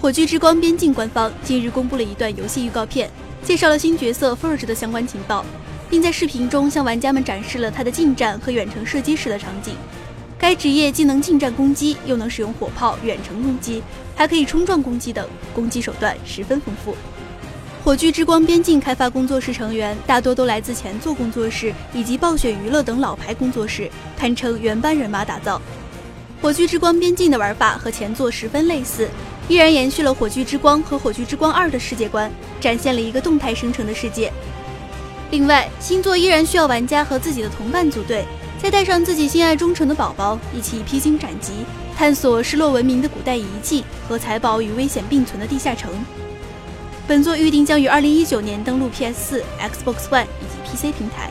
火炬之光边境官方近日公布了一段游戏预告片，介绍了新角色 Forge 的相关情报，并在视频中向玩家们展示了他的近战和远程射击时的场景。该职业既能近战攻击，又能使用火炮远程攻击，还可以冲撞攻击等，攻击手段十分丰富。火炬之光边境开发工作室成员大多都来自前作工作室以及暴雪娱乐等老牌工作室，堪称原班人马打造。火炬之光边境的玩法和前作十分类似，依然延续了火炬之光和火炬之光二的世界观，展现了一个动态生成的世界。另外，新作依然需要玩家和自己的同伴组队。再带上自己心爱忠诚的宝宝，一起披荆斩棘，探索失落文明的古代遗迹和财宝与危险并存的地下城。本作预定将于二零一九年登陆 PS4、Xbox One 以及 PC 平台。